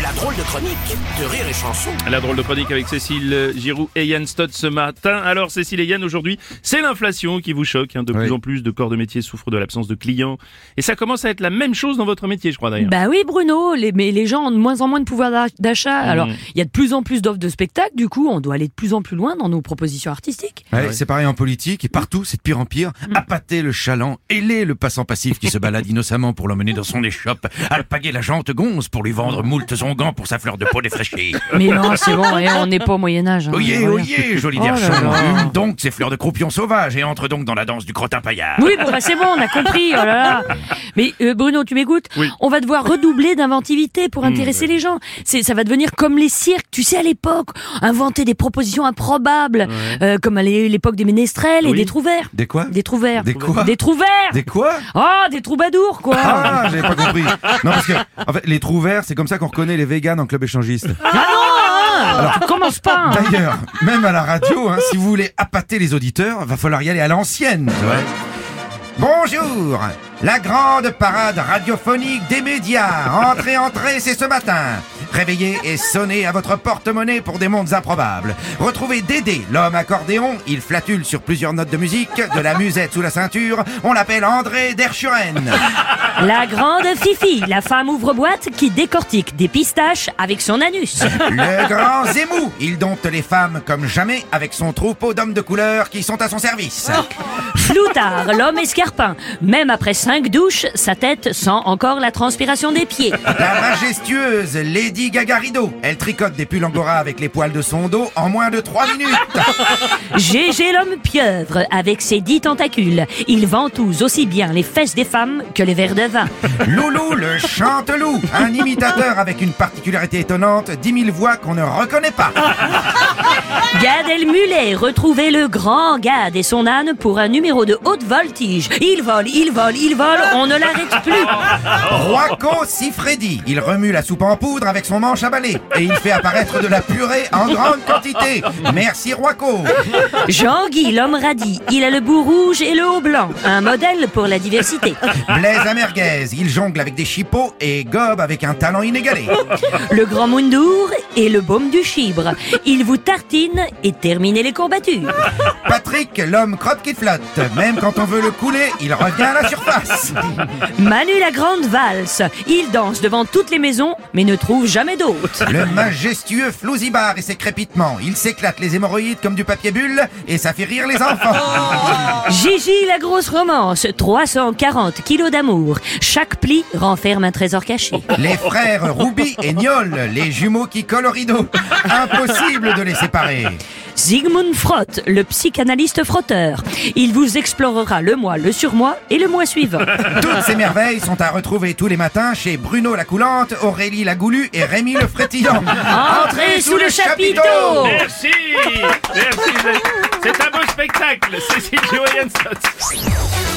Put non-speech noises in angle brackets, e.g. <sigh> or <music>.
La drôle de chronique de Rire et Chanson. La drôle de chronique avec Cécile Giroud et Yann Stott ce matin. Alors Cécile et Yann, aujourd'hui, c'est l'inflation qui vous choque. hein. De plus en plus de corps de métier souffrent de l'absence de clients. Et ça commence à être la même chose dans votre métier, je crois d'ailleurs. Bah oui, Bruno, les, mais les gens ont de moins en moins de pouvoir d'a- d'achat. Alors, il y a de plus en plus d'offres de spectacles, du coup, on doit aller de plus en plus loin dans nos propositions artistiques. Ouais, C'est pareil en politique et partout, c'est de pire en pire. Appâter le chaland, ailer le passant passif qui se balade <laughs> innocemment pour l'emmener dans son échoppe, alpaguer la jante gonze pour lui vendre <laughs> moult onguents pour sa fleur de peau défraîchée. <laughs> Mais non, c'est bon, eh, on n'est pas au Moyen-Âge. hein, Oyez, oyez, joli Oh là derchon, là. hume donc ces fleurs de croupion sauvage et entre donc dans la danse du crottin paillard. Oui, bon, bah, c'est bon, on a compris. Oh là là. <laughs> Mais euh, Bruno, tu m'écoutes Oui. On va devoir redoubler d'inventivité pour intéresser les gens. C'est, ça va devenir comme les cirques, tu sais, à l'époque, inventer des propositions improbables, euh, comme à l'é- l'époque des ménestrels et des trouvères. Des quoi? Des trouvères. Des quoi? Des trouvères. Des quoi? Oh, des troubadours, quoi. Ah, j'avais pas compris. Non, parce que, en fait, les trous verts, c'est comme ça qu'on reconnaît les véganes en club échangiste. Ah non, hein, tu commences pas. hein. D'ailleurs, même à la radio, hein, si vous voulez appâter les auditeurs, va falloir y aller à l'ancienne. Bonjour La grande parade radiophonique des médias. Entrez, entrez, c'est ce matin. Réveillez et sonnez à votre porte-monnaie pour des mondes improbables. Retrouvez Dédé, l'homme accordéon. Il flatule sur plusieurs notes de musique, de la musette sous la ceinture. On l'appelle André Derchuren. <laughs> La grande Fifi, la femme ouvre-boîte qui décortique des pistaches avec son anus. Le grand Zemou. Il dompte les femmes comme jamais avec son troupeau d'hommes de couleur qui sont à son service. Floutard, l'homme escarpin. Même après cinq douches, sa tête sent encore la transpiration des pieds. La majestueuse Lady Gagarido. Elle tricote des pulls angora avec les poils de son dos en moins de 3 minutes. <laughs> Gégé l'homme pieuvre, avec ses dix tentacules. Il ventouse aussi bien les fesses des femmes que les verres de vin. <laughs> Loulou le chanteloup. Un imitateur avec une particularité étonnante, 10 000 voix qu'on ne reconnaît pas. <laughs> Gad Elmulet, retrouvez le grand Gad et son âne pour un numéro de haute voltige. Il vole, il vole, il vole, on ne l'arrête plus. Roaco Sifredi. Il remue la soupe en poudre avec son manche à balai. Et il fait apparaître de la purée en grande quantité. Merci Roaco. Jean-Guy, l'homme radis. Il a le bout rouge et le haut blanc. Un modèle pour la diversité. Blaise Amerguez. Il jongle avec des chipots et gobe avec un talent inégalé. Le grand Moundour et le baume du chibre. Il vous tartine et termine les courbatures. Patrick, l'homme crotte qui flotte. Même quand on veut le couler, il revient à la surface. Manu la grande valse. Il danse devant toutes les maisons, mais ne trouve jamais Le majestueux Flouzibar et ses crépitements. Il s'éclate les hémorroïdes comme du papier bulle et ça fait rire les <laughs> enfants. Gigi la grosse romance. 340 kilos d'amour. Chaque pli renferme un trésor caché. Les frères Ruby et Niol, les jumeaux qui collent au rideau. Impossible de les séparer. Sigmund Frott, le psychanalyste frotteur. Il vous explorera le mois, le surmois et le mois suivant. <laughs> Toutes ces merveilles sont à retrouver tous les matins chez Bruno la Coulante, Aurélie la Goulue et Rémi le Frétillant. Entrez sous le chapiteau Merci Merci C'est un beau spectacle, Cécile Stott.